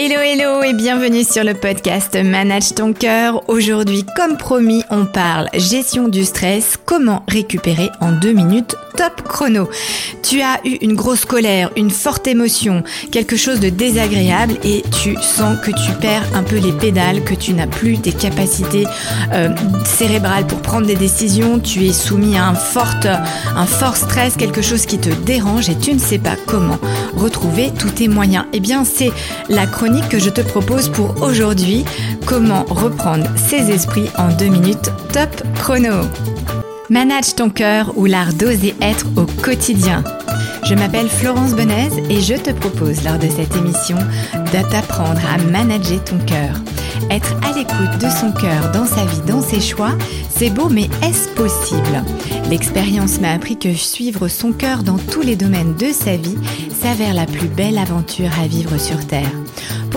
Hello hello et bienvenue sur le podcast Manage ton cœur. Aujourd'hui, comme promis, on parle gestion du stress, comment récupérer en deux minutes top chrono. Tu as eu une grosse colère, une forte émotion, quelque chose de désagréable et tu sens que tu perds un peu les pédales, que tu n'as plus tes capacités euh, cérébrales pour prendre des décisions, tu es soumis à un fort, un fort stress, quelque chose qui te dérange et tu ne sais pas comment retrouver tous tes moyens. Eh bien, c'est la chronique que je te propose pour aujourd'hui. Comment reprendre ses esprits en deux minutes? Top chrono. Manage ton cœur ou l'art d'oser être au quotidien. Je m'appelle Florence Benez et je te propose lors de cette émission de t'apprendre à manager ton cœur. Être à l'écoute de son cœur dans sa vie, dans ses choix, c'est beau, mais est-ce possible? L'expérience m'a appris que suivre son cœur dans tous les domaines de sa vie s'avère la plus belle aventure à vivre sur Terre.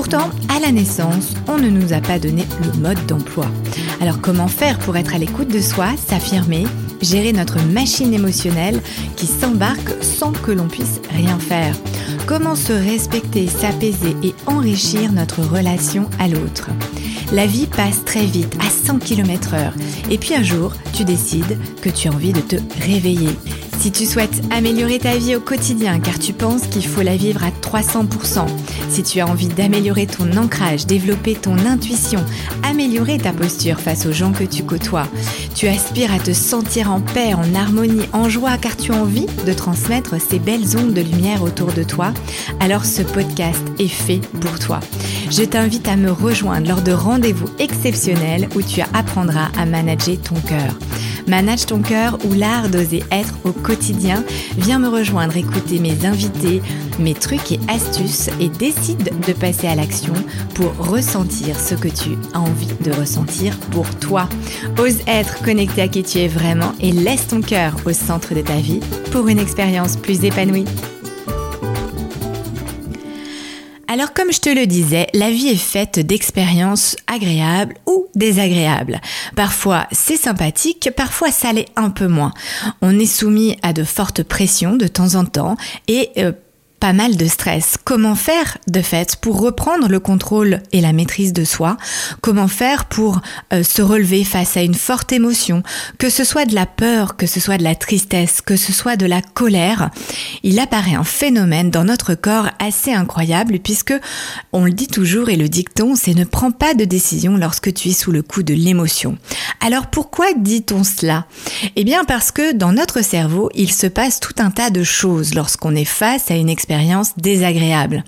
Pourtant, à la naissance, on ne nous a pas donné le mode d'emploi. Alors comment faire pour être à l'écoute de soi, s'affirmer, gérer notre machine émotionnelle qui s'embarque sans que l'on puisse rien faire? Comment se respecter, s'apaiser et enrichir notre relation à l'autre? La vie passe très vite, à 100 km heure. Et puis un jour, tu décides que tu as envie de te réveiller. Si tu souhaites améliorer ta vie au quotidien car tu penses qu'il faut la vivre à 300%, si tu as envie d'améliorer ton ancrage, développer ton intuition, améliorer ta posture face aux gens que tu côtoies, tu aspires à te sentir en paix, en harmonie, en joie car tu as envie de transmettre ces belles ondes de lumière autour de toi, alors ce podcast est fait pour toi. Je t'invite à me rejoindre lors de rendez-vous exceptionnels où tu apprendras à manager ton cœur. Manage ton cœur ou l'art d'oser être au quotidien. Viens me rejoindre, écouter mes invités, mes trucs et astuces et décide de passer à l'action pour ressentir ce que tu as envie de ressentir pour toi. Ose être connecté à qui tu es vraiment et laisse ton cœur au centre de ta vie pour une expérience plus épanouie. Alors comme je te le disais, la vie est faite d'expériences agréables ou désagréables. Parfois c'est sympathique, parfois ça l'est un peu moins. On est soumis à de fortes pressions de temps en temps et euh, pas mal de stress. Comment faire de fait pour reprendre le contrôle et la maîtrise de soi? Comment faire pour euh, se relever face à une forte émotion? Que ce soit de la peur, que ce soit de la tristesse, que ce soit de la colère, il apparaît un phénomène dans notre corps assez incroyable puisque on le dit toujours et le dicton, c'est ne prends pas de décision lorsque tu es sous le coup de l'émotion. Alors pourquoi dit-on cela? Eh bien parce que dans notre cerveau, il se passe tout un tas de choses lorsqu'on est face à une expérience désagréable.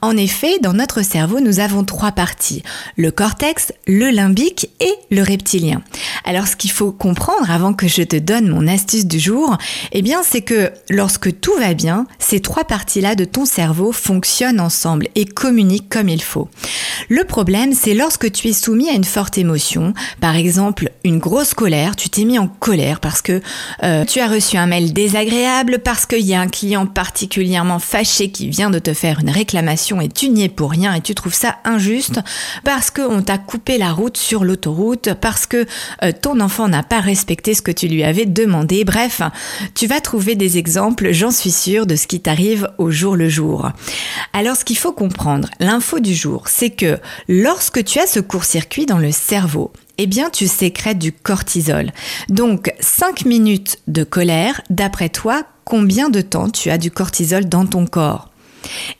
En effet, dans notre cerveau, nous avons trois parties, le cortex, le limbique et le reptilien. Alors ce qu'il faut comprendre avant que je te donne mon astuce du jour, eh bien c'est que lorsque tout va bien, ces trois parties-là de ton cerveau fonctionnent ensemble et communiquent comme il faut. Le problème, c'est lorsque tu es soumis à une forte émotion, par exemple une grosse colère, tu t'es mis en colère parce que euh, tu as reçu un mail désagréable, parce qu'il y a un client particulièrement qui vient de te faire une réclamation et tu n'y es pour rien et tu trouves ça injuste, parce qu'on t'a coupé la route sur l'autoroute, parce que euh, ton enfant n'a pas respecté ce que tu lui avais demandé, bref, tu vas trouver des exemples, j'en suis sûre, de ce qui t'arrive au jour le jour. Alors ce qu'il faut comprendre, l'info du jour, c'est que lorsque tu as ce court-circuit dans le cerveau, eh bien tu sécrètes du cortisol. Donc 5 minutes de colère, d'après toi, combien de temps tu as du cortisol dans ton corps?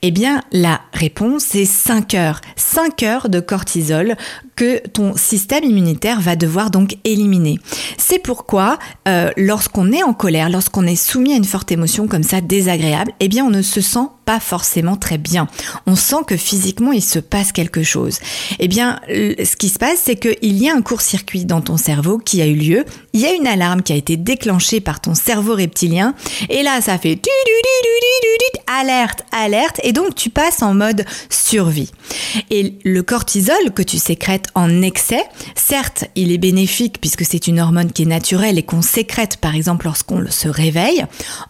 Eh bien, la réponse est 5 heures. 5 heures de cortisol que ton système immunitaire va devoir donc éliminer. C'est pourquoi, euh, lorsqu'on est en colère, lorsqu'on est soumis à une forte émotion comme ça désagréable, eh bien, on ne se sent pas forcément très bien. On sent que physiquement, il se passe quelque chose. Eh bien, ce qui se passe, c'est qu'il y a un court-circuit dans ton cerveau qui a eu lieu. Il y a une alarme qui a été déclenchée par ton cerveau reptilien. Et là, ça fait alerte, alerte. Et donc, tu passes en mode survie. Et le cortisol que tu sécrètes en excès, certes, il est bénéfique puisque c'est une hormone qui est naturelle et qu'on sécrète par exemple lorsqu'on se réveille.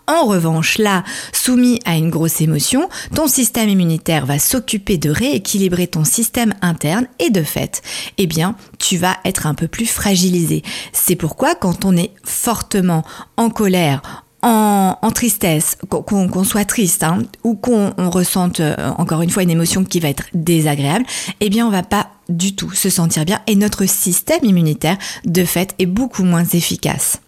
En revanche, là, soumis à une grosse émotion, ton système immunitaire va s'occuper de rééquilibrer ton système interne et de fait, eh bien, tu vas être un peu plus fragilisé. C'est pourquoi quand on est fortement en colère, en, tristesse, qu'on soit triste hein, ou qu'on ressente euh, encore une fois une émotion qui va être désagréable, eh bien on va pas du tout se sentir bien et notre système immunitaire de fait est beaucoup moins efficace.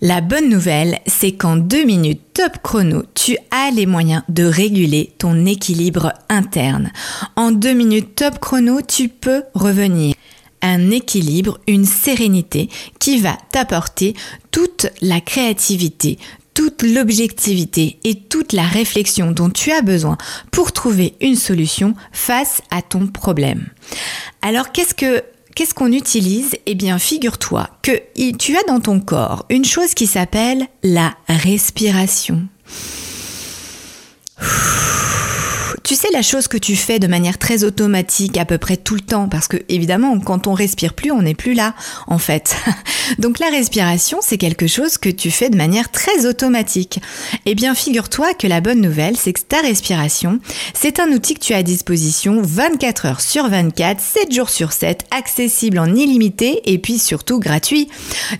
La bonne nouvelle, c'est qu'en deux minutes top chrono, tu as les moyens de réguler ton équilibre interne. En deux minutes top chrono, tu peux revenir un équilibre, une sérénité qui va t'apporter toute la créativité, toute l'objectivité et toute la réflexion dont tu as besoin pour trouver une solution face à ton problème. Alors qu'est-ce que qu'est-ce qu'on utilise? Eh bien, figure-toi que tu as dans ton corps une chose qui s'appelle la respiration. Sais la chose que tu fais de manière très automatique à peu près tout le temps parce que évidemment quand on respire plus on n'est plus là en fait. Donc la respiration c'est quelque chose que tu fais de manière très automatique. Eh bien figure-toi que la bonne nouvelle c'est que ta respiration c'est un outil que tu as à disposition 24 heures sur 24, 7 jours sur 7, accessible en illimité et puis surtout gratuit.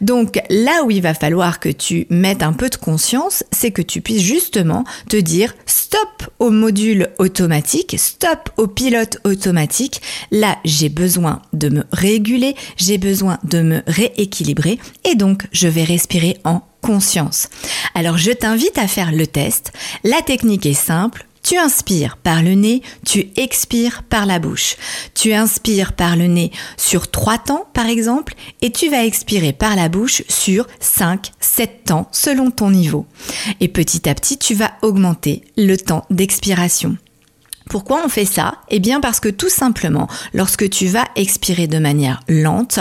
Donc là où il va falloir que tu mettes un peu de conscience c'est que tu puisses justement te dire stop au module automatique stop au pilote automatique. Là, j'ai besoin de me réguler, j'ai besoin de me rééquilibrer et donc je vais respirer en conscience. Alors je t'invite à faire le test. La technique est simple. Tu inspires par le nez, tu expires par la bouche. Tu inspires par le nez sur 3 temps par exemple et tu vas expirer par la bouche sur 5, 7 temps selon ton niveau. Et petit à petit, tu vas augmenter le temps d'expiration. Pourquoi on fait ça? Eh bien parce que tout simplement, lorsque tu vas expirer de manière lente,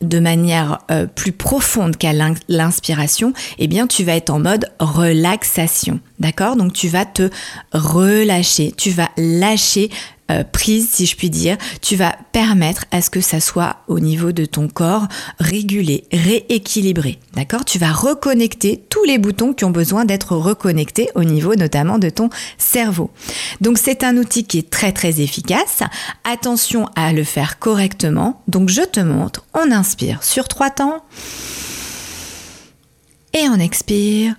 de manière euh, plus profonde qu'à l'inspiration, eh bien tu vas être en mode relaxation. D'accord? Donc tu vas te relâcher, tu vas lâcher euh, prise, si je puis dire, tu vas permettre à ce que ça soit au niveau de ton corps régulé, rééquilibré. D'accord? Tu vas reconnecter tous les boutons qui ont besoin d'être reconnectés au niveau notamment de ton cerveau. Donc c'est un outil qui est très très efficace. Attention à le faire correctement. Donc je te montre, on inspire sur trois temps et on expire.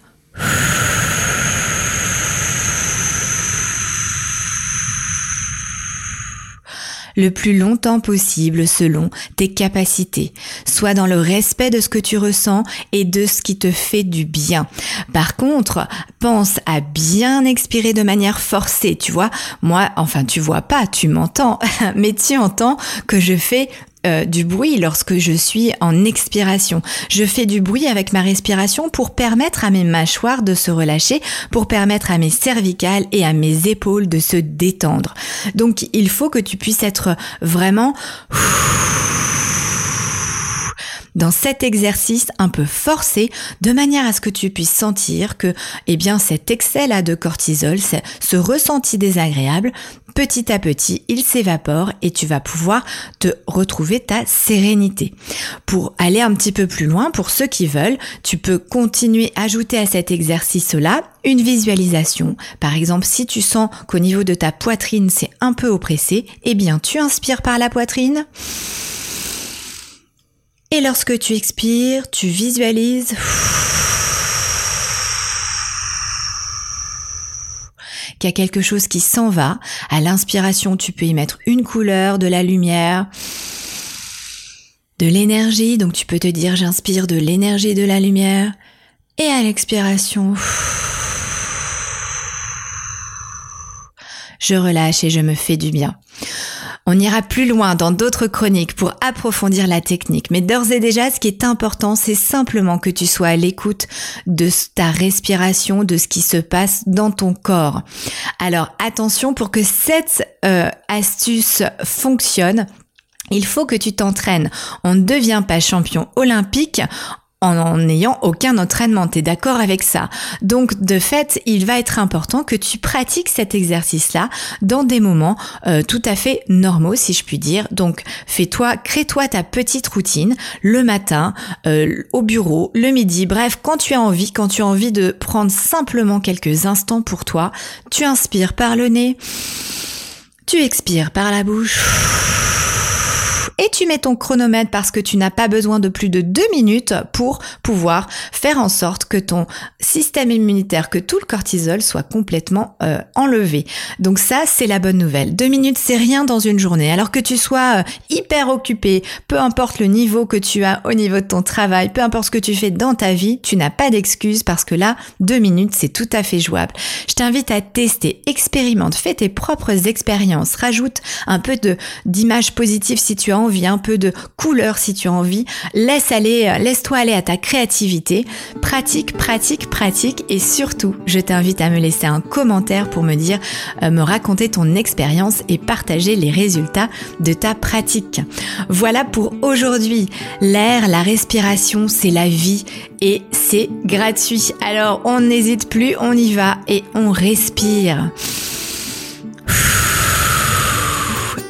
Le plus longtemps possible selon tes capacités, soit dans le respect de ce que tu ressens et de ce qui te fait du bien. Par contre, pense à bien expirer de manière forcée, tu vois. Moi, enfin, tu vois pas, tu m'entends, mais tu entends que je fais euh, du bruit lorsque je suis en expiration. Je fais du bruit avec ma respiration pour permettre à mes mâchoires de se relâcher, pour permettre à mes cervicales et à mes épaules de se détendre. Donc il faut que tu puisses être vraiment dans cet exercice un peu forcé de manière à ce que tu puisses sentir que eh bien cet excès là de cortisol, ce ressenti désagréable, petit à petit, il s'évapore et tu vas pouvoir te retrouver ta sérénité. Pour aller un petit peu plus loin, pour ceux qui veulent, tu peux continuer à ajouter à cet exercice-là une visualisation. Par exemple, si tu sens qu'au niveau de ta poitrine, c'est un peu oppressé, eh bien, tu inspires par la poitrine. Et lorsque tu expires, tu visualises qu'il y a quelque chose qui s'en va. À l'inspiration, tu peux y mettre une couleur, de la lumière, de l'énergie. Donc tu peux te dire j'inspire de l'énergie de la lumière. Et à l'expiration, je relâche et je me fais du bien. On ira plus loin dans d'autres chroniques pour approfondir la technique, mais d'ores et déjà, ce qui est important, c'est simplement que tu sois à l'écoute de ta respiration, de ce qui se passe dans ton corps. Alors attention, pour que cette euh, astuce fonctionne, il faut que tu t'entraînes. On ne devient pas champion olympique en n'ayant aucun entraînement. T'es d'accord avec ça? Donc de fait, il va être important que tu pratiques cet exercice-là dans des moments euh, tout à fait normaux, si je puis dire. Donc fais-toi, crée-toi ta petite routine le matin, euh, au bureau, le midi, bref, quand tu as envie, quand tu as envie de prendre simplement quelques instants pour toi, tu inspires par le nez, tu expires par la bouche et tu mets ton chronomètre parce que tu n'as pas besoin de plus de deux minutes pour pouvoir faire en sorte que ton système immunitaire, que tout le cortisol soit complètement euh, enlevé. Donc ça, c'est la bonne nouvelle. Deux minutes, c'est rien dans une journée. Alors que tu sois euh, hyper occupé, peu importe le niveau que tu as au niveau de ton travail, peu importe ce que tu fais dans ta vie, tu n'as pas d'excuse parce que là, deux minutes, c'est tout à fait jouable. Je t'invite à tester, expérimente, fais tes propres expériences, rajoute un peu de d'images positives si tu as envie, un peu de couleurs si tu as envie. Laisse aller, euh, laisse-toi aller à ta créativité. Pratique, pratique, pratique et surtout, je t'invite à me laisser un commentaire pour me dire, euh, me raconter ton expérience et partager les résultats de ta pratique. Voilà pour aujourd'hui. L'air, la respiration, c'est la vie et c'est gratuit. Alors on n'hésite plus, on y va et on respire.